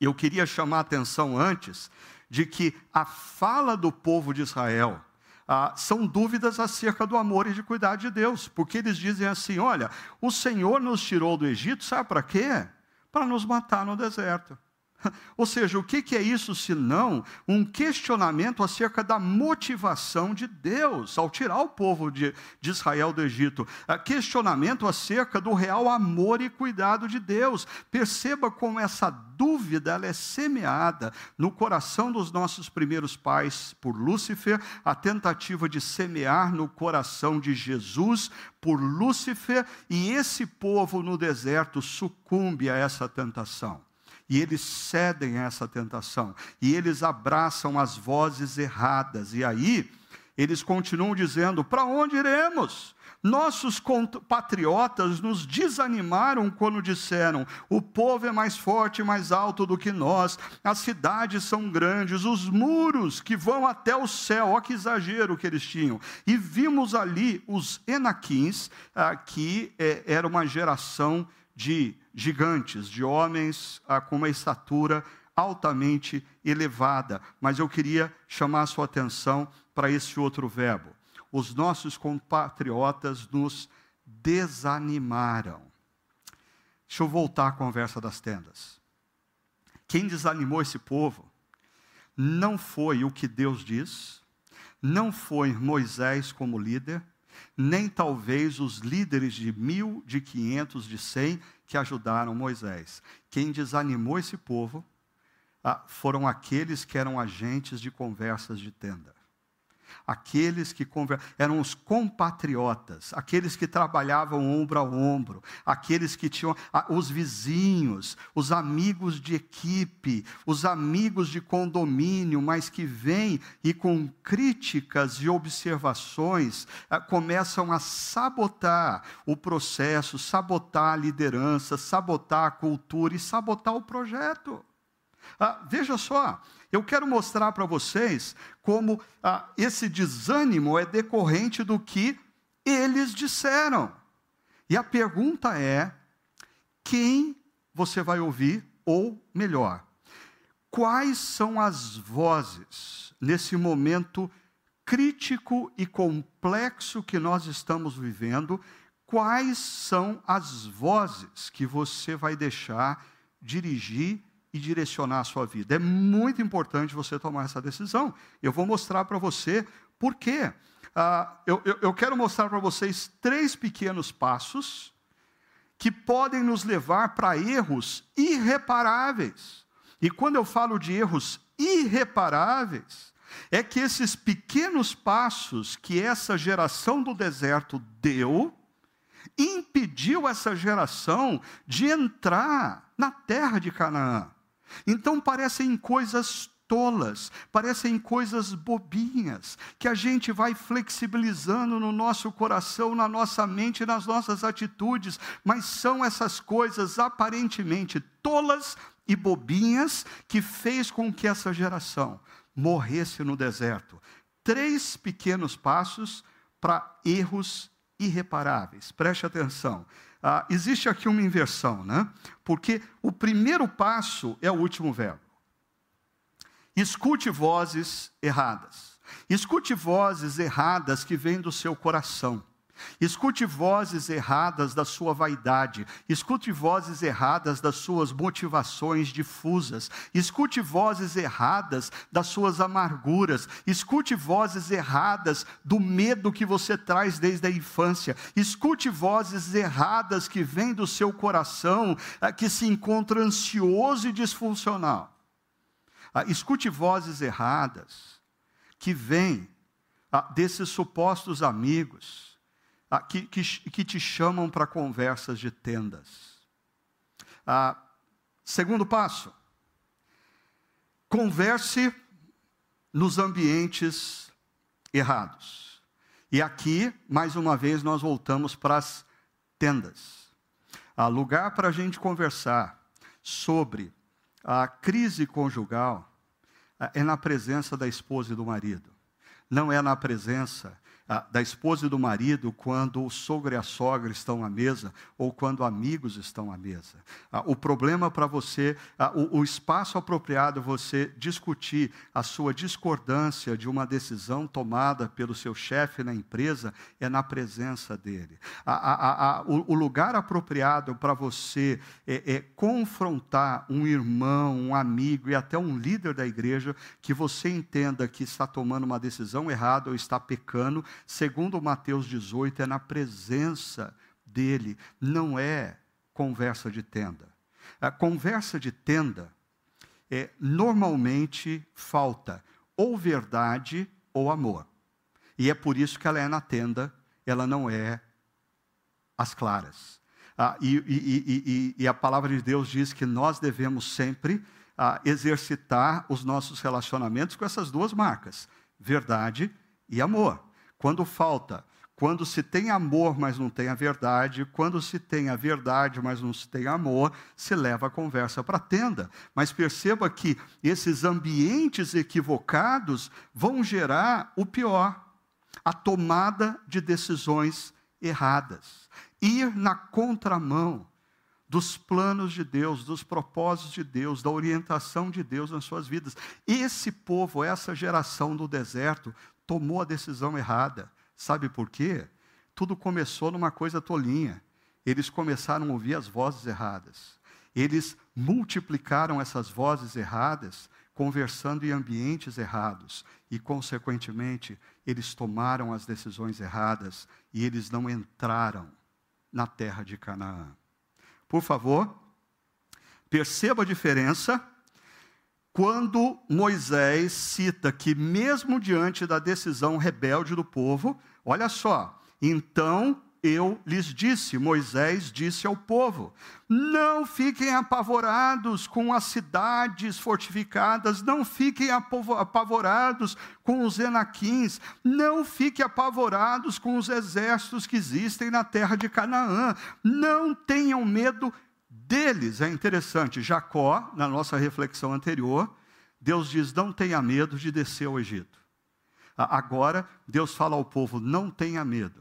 eu queria chamar a atenção antes de que a fala do povo de Israel ah, são dúvidas acerca do amor e de cuidar de Deus, porque eles dizem assim: olha, o Senhor nos tirou do Egito, sabe para quê? Para nos matar no deserto. Ou seja, o que é isso senão um questionamento acerca da motivação de Deus ao tirar o povo de, de Israel do Egito? É questionamento acerca do real amor e cuidado de Deus. Perceba como essa dúvida ela é semeada no coração dos nossos primeiros pais por Lúcifer, a tentativa de semear no coração de Jesus por Lúcifer, e esse povo no deserto sucumbe a essa tentação. E eles cedem a essa tentação. E eles abraçam as vozes erradas. E aí, eles continuam dizendo: para onde iremos? Nossos patriotas nos desanimaram quando disseram: o povo é mais forte e mais alto do que nós, as cidades são grandes, os muros que vão até o céu, olha que exagero que eles tinham. E vimos ali os Enaquins, ah, que eh, era uma geração de gigantes, de homens ah, com uma estatura altamente elevada. Mas eu queria chamar a sua atenção para esse outro verbo. Os nossos compatriotas nos desanimaram. Deixa eu voltar à conversa das tendas. Quem desanimou esse povo não foi o que Deus diz, não foi Moisés como líder, nem talvez os líderes de mil, de quinhentos, de cem que ajudaram Moisés. Quem desanimou esse povo ah, foram aqueles que eram agentes de conversas de tenda. Aqueles que eram os compatriotas, aqueles que trabalhavam ombro a ombro, aqueles que tinham os vizinhos, os amigos de equipe, os amigos de condomínio, mas que vêm e com críticas e observações começam a sabotar o processo, sabotar a liderança, sabotar a cultura e sabotar o projeto. Ah, veja só, eu quero mostrar para vocês como ah, esse desânimo é decorrente do que eles disseram. E a pergunta é: quem você vai ouvir? Ou melhor, quais são as vozes nesse momento crítico e complexo que nós estamos vivendo? Quais são as vozes que você vai deixar dirigir e direcionar a sua vida. É muito importante você tomar essa decisão. Eu vou mostrar para você por quê. Ah, eu, eu, eu quero mostrar para vocês três pequenos passos que podem nos levar para erros irreparáveis. E quando eu falo de erros irreparáveis, é que esses pequenos passos que essa geração do deserto deu, impediu essa geração de entrar na terra de Canaã. Então parecem coisas tolas, parecem coisas bobinhas, que a gente vai flexibilizando no nosso coração, na nossa mente, nas nossas atitudes, mas são essas coisas aparentemente tolas e bobinhas que fez com que essa geração morresse no deserto. Três pequenos passos para erros irreparáveis. Preste atenção. Ah, existe aqui uma inversão, né? Porque o primeiro passo é o último verbo. Escute vozes erradas. Escute vozes erradas que vêm do seu coração. Escute vozes erradas da sua vaidade, escute vozes erradas das suas motivações difusas, escute vozes erradas das suas amarguras, escute vozes erradas do medo que você traz desde a infância, escute vozes erradas que vêm do seu coração, eh, que se encontra ansioso e disfuncional. Ah, escute vozes erradas que vêm ah, desses supostos amigos ah, que, que, que, te chamam para conversas de tendas. Ah, segundo passo, converse nos ambientes errados. E aqui, mais uma vez, nós voltamos para as tendas. Há lugar para a gente conversar sobre a crise conjugal ah, é na presença da esposa e do marido. Não é na presença da esposa e do marido quando o sogro e a sogra estão à mesa ou quando amigos estão à mesa. o problema para você, o, o, espaço apropriado você discutir a sua discordância de uma decisão tomada pelo seu chefe na empresa é na presença dele. O, o, lugar apropriado para você é, é confrontar um irmão, um amigo e até um líder da igreja que você entenda que está tomando uma decisão errada ou está pecando segundo Mateus 18, é na presença dele, não é conversa de tenda. A conversa de tenda é normalmente falta ou verdade ou amor. E é por isso que ela é na tenda, ela não é às claras. Ah, e, e, e, e, a palavra de Deus diz que nós devemos sempre ah, exercitar os nossos relacionamentos com essas duas marcas: verdade e amor. Quando falta, quando se tem amor, mas não tem a verdade, quando se tem a verdade, mas não se tem amor, se leva a conversa para a tenda. Mas perceba que esses ambientes equivocados vão gerar o pior: a tomada de decisões erradas, ir na contramão dos planos de Deus, dos propósitos de Deus, da orientação de Deus nas suas vidas. Esse povo, essa geração do deserto, tomou a decisão errada. Sabe por quê? Tudo começou numa coisa tolinha. Eles começaram a ouvir as vozes erradas. Eles multiplicaram essas vozes erradas, conversando em ambientes errados. E, consequentemente, eles tomaram as decisões erradas e eles não entraram na terra de Canaã. Por favor, perceba a diferença quando Moisés cita que, mesmo diante da decisão rebelde do povo, olha só, então eu lhes disse, Moisés disse ao povo: não fiquem apavorados com as cidades fortificadas, não fiquem apavorados com os enaquins, não fiquem apavorados com os exércitos que existem na terra de Canaã, não tenham medo deles. É interessante, Jacó, na nossa reflexão anterior, Deus diz: não tenha medo de descer ao Egito. Agora, Deus fala ao povo: não tenha medo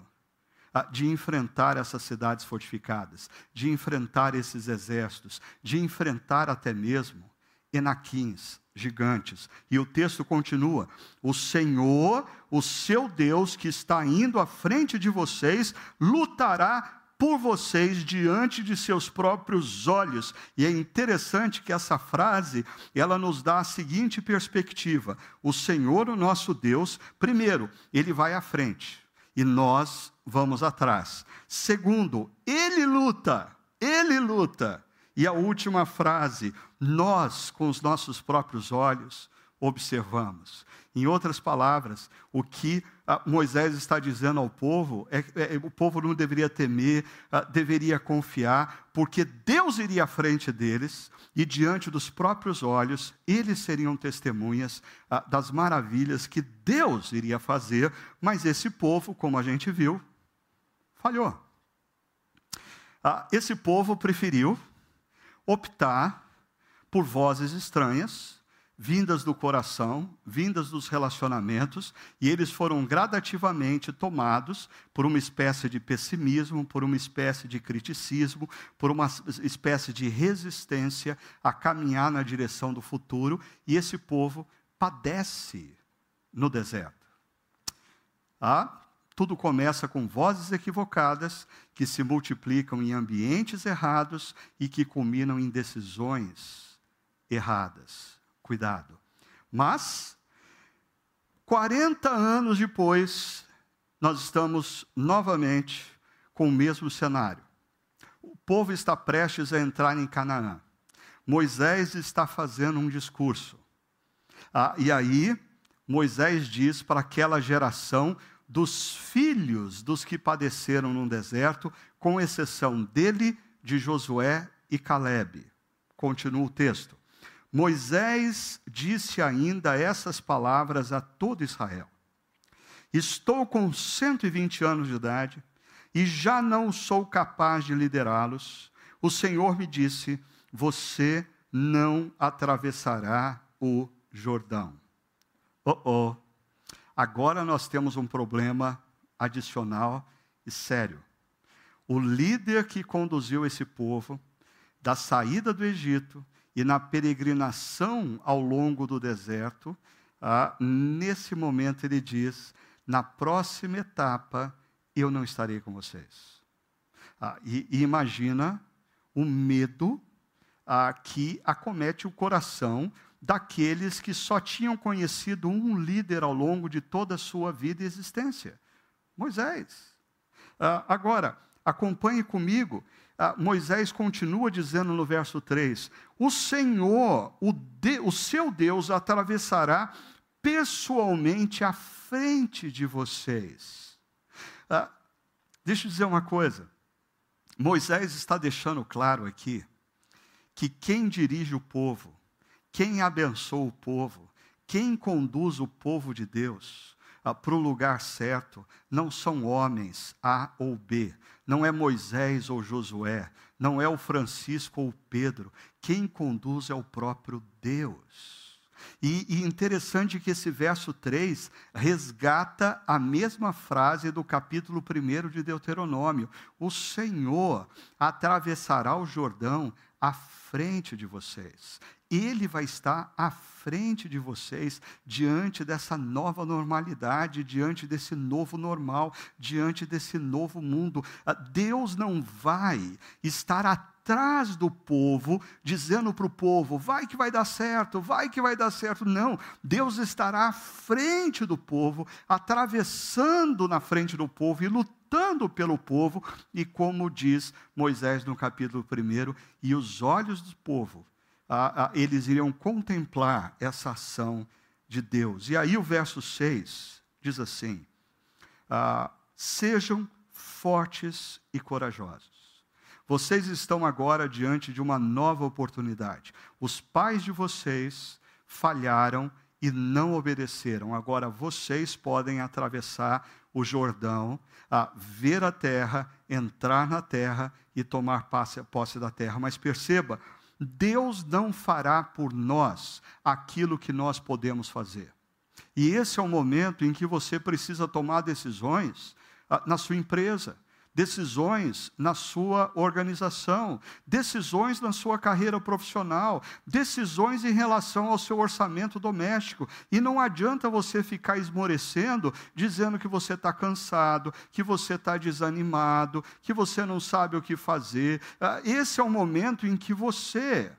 de enfrentar essas cidades fortificadas, de enfrentar esses exércitos, de enfrentar até mesmo enaquins, gigantes. E o texto continua: O Senhor, o seu Deus, que está indo à frente de vocês, lutará por vocês diante de seus próprios olhos. E é interessante que essa frase, ela nos dá a seguinte perspectiva: o Senhor, o nosso Deus, primeiro, ele vai à frente e nós vamos atrás. Segundo, ele luta, ele luta. E a última frase, nós, com os nossos próprios olhos, observamos. Em outras palavras, o que Moisés está dizendo ao povo é é, o povo não deveria temer, ah, deveria confiar, porque Deus iria à frente deles e, diante dos próprios olhos, eles seriam testemunhas ah, das maravilhas que Deus iria fazer, mas esse povo, como a gente viu, falhou. Esse povo preferiu optar por vozes estranhas vindas do coração, vindas dos relacionamentos, e eles foram gradativamente tomados por uma espécie de pessimismo, por uma espécie de criticismo, por uma espécie de resistência a caminhar na direção do futuro, e esse povo padece no deserto. Ah, tudo começa com vozes equivocadas que se multiplicam em ambientes errados e que culminam em decisões erradas cuidado. Mas, 40 anos depois, nós estamos novamente com o mesmo cenário. O povo está prestes a entrar em Canaã. Moisés está fazendo um discurso. Ah, e aí, Moisés diz para aquela geração dos filhos dos que padeceram no deserto, com exceção dele, de Josué e Caleb. Continua o texto. Moisés disse ainda essas palavras a todo Israel: Estou com 120 anos de idade e já não sou capaz de liderá-los. O Senhor me disse: Você não atravessará o Jordão. Oh, oh. Agora nós temos um problema adicional e sério. O líder que conduziu esse povo da saída do Egito e na peregrinação ao longo do deserto, ah, nesse momento ele diz: na próxima etapa eu não estarei com vocês. Ah, e, e, imagina o medo ah, que acomete o coração daqueles que só tinham conhecido um líder ao longo de toda a sua vida e existência: Moisés. Ah, agora, acompanhe comigo Moisés continua dizendo no verso 3: O Senhor, o, de, o seu Deus, atravessará pessoalmente à frente de vocês. Ah, deixa eu dizer uma coisa. Moisés está deixando claro aqui que quem dirige o povo, quem abençoa o povo, quem conduz o povo de Deus ah, para o lugar certo, não são homens A ou B, não é Moisés ou Josué, não é o Francisco ou Pedro. Quem conduz é o próprio Deus. E, e interessante que esse verso 3 resgata a mesma frase do capítulo 1 de Deuteronômio: O Senhor atravessará o Jordão à frente de vocês. Ele vai estar à frente de vocês diante dessa nova normalidade, diante desse novo normal, diante desse novo mundo. Ah, Deus não vai estar atrás do povo, dizendo para o povo: vai que vai dar certo, vai que vai dar certo. Não, Deus estará à frente do povo, atravessando na frente do povo e lutando pelo povo, e como diz Moisés no capítulo 1, e os olhos do povo eles iriam contemplar essa ação de Deus. E aí o verso 6 diz assim: ah, sejam fortes e corajosos. Vocês estão agora diante de uma nova oportunidade. Os pais de vocês falharam e não obedeceram. Agora vocês podem atravessar o Jordão, a ver a terra, entrar na terra e tomar posse da terra. Mas perceba, Deus não fará por nós aquilo que nós podemos fazer. E esse é o momento em que você precisa tomar decisões ah, na sua empresa decisões na sua organização, decisões na sua carreira profissional, decisões em relação ao seu orçamento doméstico. E não adianta você ficar esmorecendo, dizendo que você está cansado, que você está desanimado, que você não sabe o que fazer. Ah, esse é o momento em que você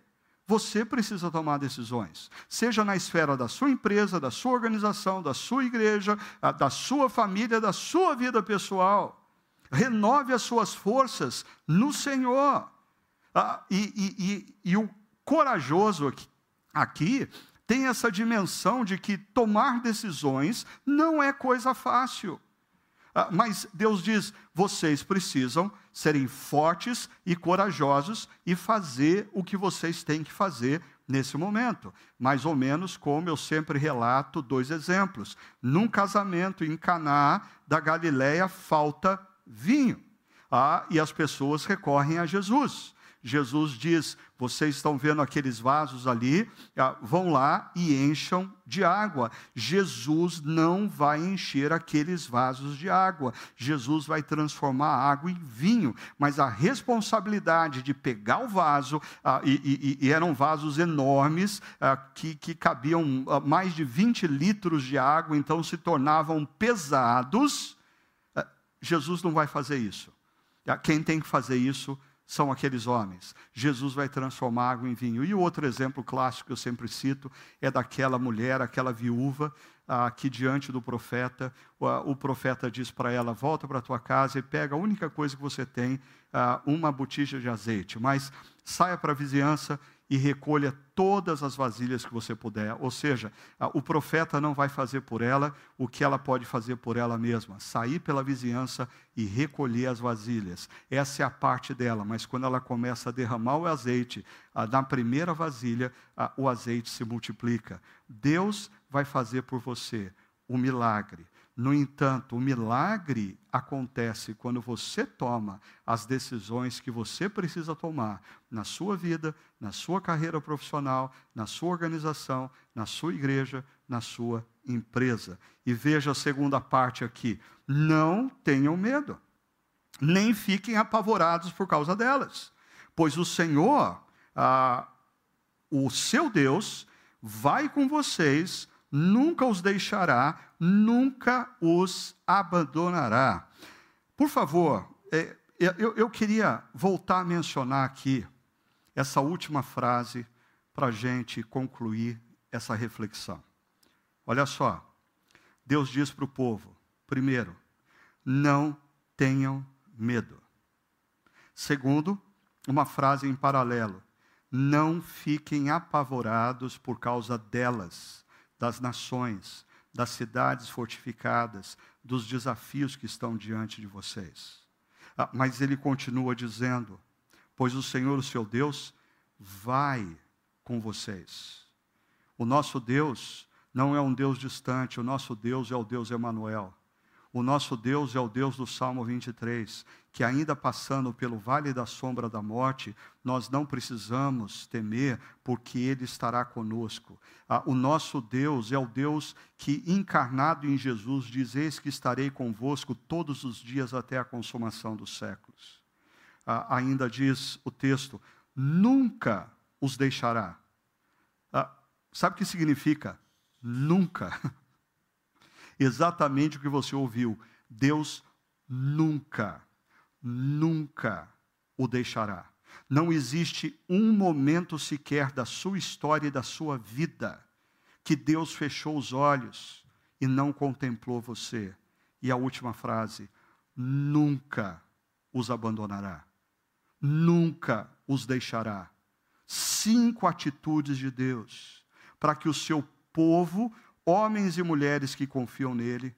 você precisa tomar decisões, seja na esfera da sua empresa, da sua organização, da sua igreja, ah, da sua família, da sua vida pessoal renove as suas forças no Senhor. Ah, e, e, e, e o corajoso aqui, aqui tem essa dimensão de que tomar decisões não é coisa fácil. Ah, mas Deus diz: vocês precisam serem fortes e corajosos e fazer o que vocês têm que fazer nesse momento. Mais ou menos como eu sempre relato dois exemplos. Num casamento em Caná da Galileia falta vinho. Ah, e as pessoas recorrem a Jesus. Jesus diz: Vocês estão vendo aqueles vasos ali, ah, vão lá e encham de água. Jesus não vai encher aqueles vasos de água. Jesus vai transformar a água em vinho. Mas a responsabilidade de pegar o vaso, ah, e, e, e, eram vasos enormes, ah, que, que cabiam mais de 20 litros de água, então se tornavam pesados Jesus não vai fazer isso. Ah, quem tem que fazer isso são aqueles homens. Jesus vai transformar água em vinho. E o outro exemplo clássico que eu sempre cito é daquela mulher, aquela viúva, que diante do profeta, o, profeta diz para ela: volta para tua casa e pega a única coisa que você tem, uma botija de azeite, mas saia para a vizinhança e recolha todas as vasilhas que você puder. Ou seja, o profeta não vai fazer por ela o que ela pode fazer por ela mesma: sair pela vizinhança e recolher as vasilhas. Essa é a parte dela, mas quando ela começa a derramar o azeite na primeira vasilha, o azeite se multiplica. Deus vai fazer por você o milagre. No entanto, o milagre acontece quando você toma as decisões que você precisa tomar na sua vida, na sua carreira profissional, na sua organização, na sua igreja, na sua empresa. E veja a segunda parte aqui: não tenham medo, nem fiquem apavorados por causa delas, pois o Senhor, ah, o seu Deus, vai com vocês nunca os deixará, nunca os abandonará. Por favor, é, eu, eu queria voltar a mencionar aqui essa última frase para a gente concluir essa reflexão. Olha só, Deus diz para o povo: primeiro, não tenham medo. Segundo, uma frase em paralelo: não fiquem apavorados por causa delas das nações, das cidades fortificadas, dos desafios que estão diante de vocês. Ah, mas ele continua dizendo: Pois o Senhor, o seu Deus, vai com vocês. O nosso Deus não é um Deus distante, o nosso Deus é o Deus Emanuel. O nosso Deus é o Deus do Salmo 23, que ainda passando pelo vale da sombra da morte, nós não precisamos temer, porque Ele estará conosco. Ah, o nosso Deus é o Deus que, encarnado em Jesus, diz: Eis que estarei convosco todos os dias até a consumação dos séculos. Ah, ainda diz o texto: nunca os deixará. Ah, sabe o que significa? Nunca. exatamente o que você ouviu. Deus nunca, nunca o deixará. Não existe um momento sequer da sua história e da sua vida que Deus fechou os olhos e não contemplou você. E a última frase: nunca os abandonará, nunca os deixará. cinco atitudes de Deus para que o seu povo, homens e mulheres que confiam nele,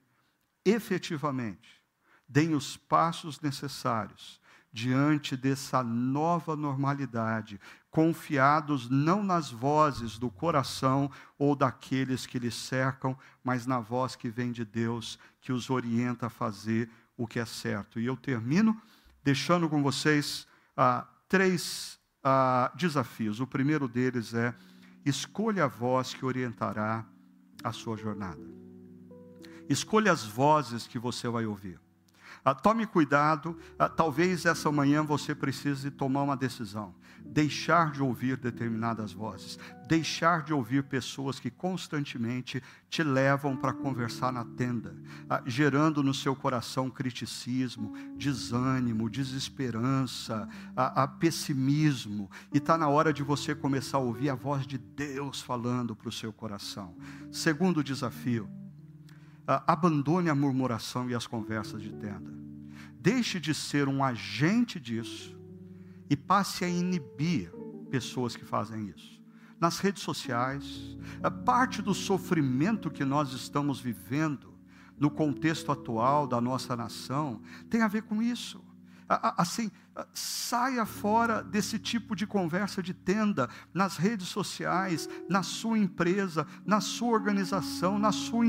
efetivamente deem os passos necessários diante dessa nova normalidade, confiados não nas vozes do coração ou daqueles que lhes cercam, mas na voz que vem de Deus, que os orienta a fazer o que é certo. E eu termino deixando com vocês ah, três ah, desafios. O primeiro deles é: escolha a voz que orientará a sua jornada. Escolha as vozes que você vai ouvir. Ah, tome cuidado, ah, talvez essa manhã você precise tomar uma decisão. Deixar de ouvir determinadas vozes, deixar de ouvir pessoas que constantemente te levam para conversar na tenda, ah, gerando no seu coração criticismo, desânimo, desesperança, a, pessimismo. E está na hora de você começar a ouvir a voz de Deus falando para o seu coração. Segundo desafio, abandone a murmuração e as conversas de tenda. Deixe de ser um agente disso e passe a inibir pessoas que fazem isso. Nas redes sociais, parte do sofrimento que nós estamos vivendo no contexto atual da nossa nação tem a ver com isso. Assim, saia fora desse tipo de conversa de tenda nas redes sociais, na sua empresa, na sua organização, na sua,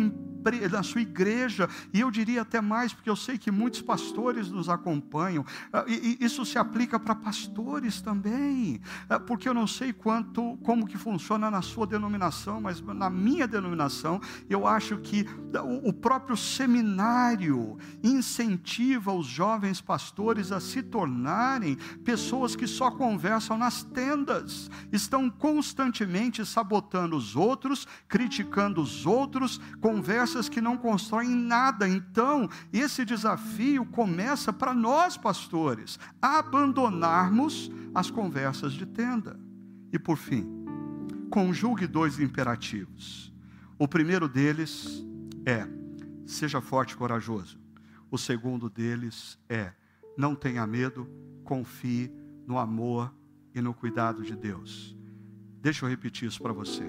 na sua igreja, e eu diria até mais, porque eu sei que muitos pastores nos acompanham, ah, e isso se aplica para pastores também, ah, porque eu não sei quanto, como que funciona na sua denominação, mas na minha denominação, eu acho que o próprio seminário incentiva os jovens pastores a se tornar pessoas que só conversam nas tendas, estão constantemente sabotando os outros, criticando os outros, conversas que não constroem nada. Então, esse desafio começa para nós, pastores, abandonarmos as conversas de tenda. E por fim, conjugue dois imperativos. O primeiro deles é: seja forte e corajoso. O segundo deles é: não tenha medo, confie no amor e no cuidado de Deus. Deixa eu repetir isso para você.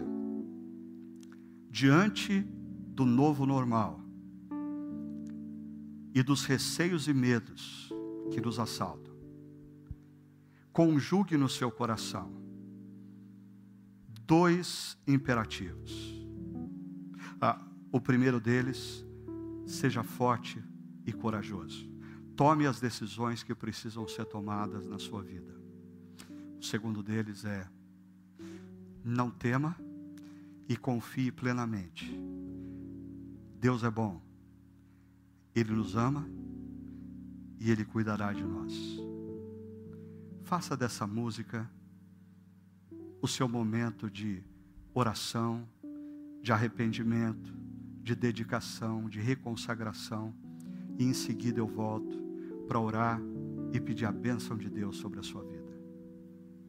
Diante do novo normal e dos receios e medos que nos assaltam, conjugue no seu coração dois imperativos. Ah, o primeiro deles, seja forte e corajoso. Tome as decisões que precisam ser tomadas na sua vida. O segundo deles é: não tema e confie plenamente. Deus é bom, Ele nos ama e Ele cuidará de nós. Faça dessa música o seu momento de oração, de arrependimento, de dedicação, de reconsagração, e em seguida eu volto para orar e pedir a bênção de Deus sobre a sua vida.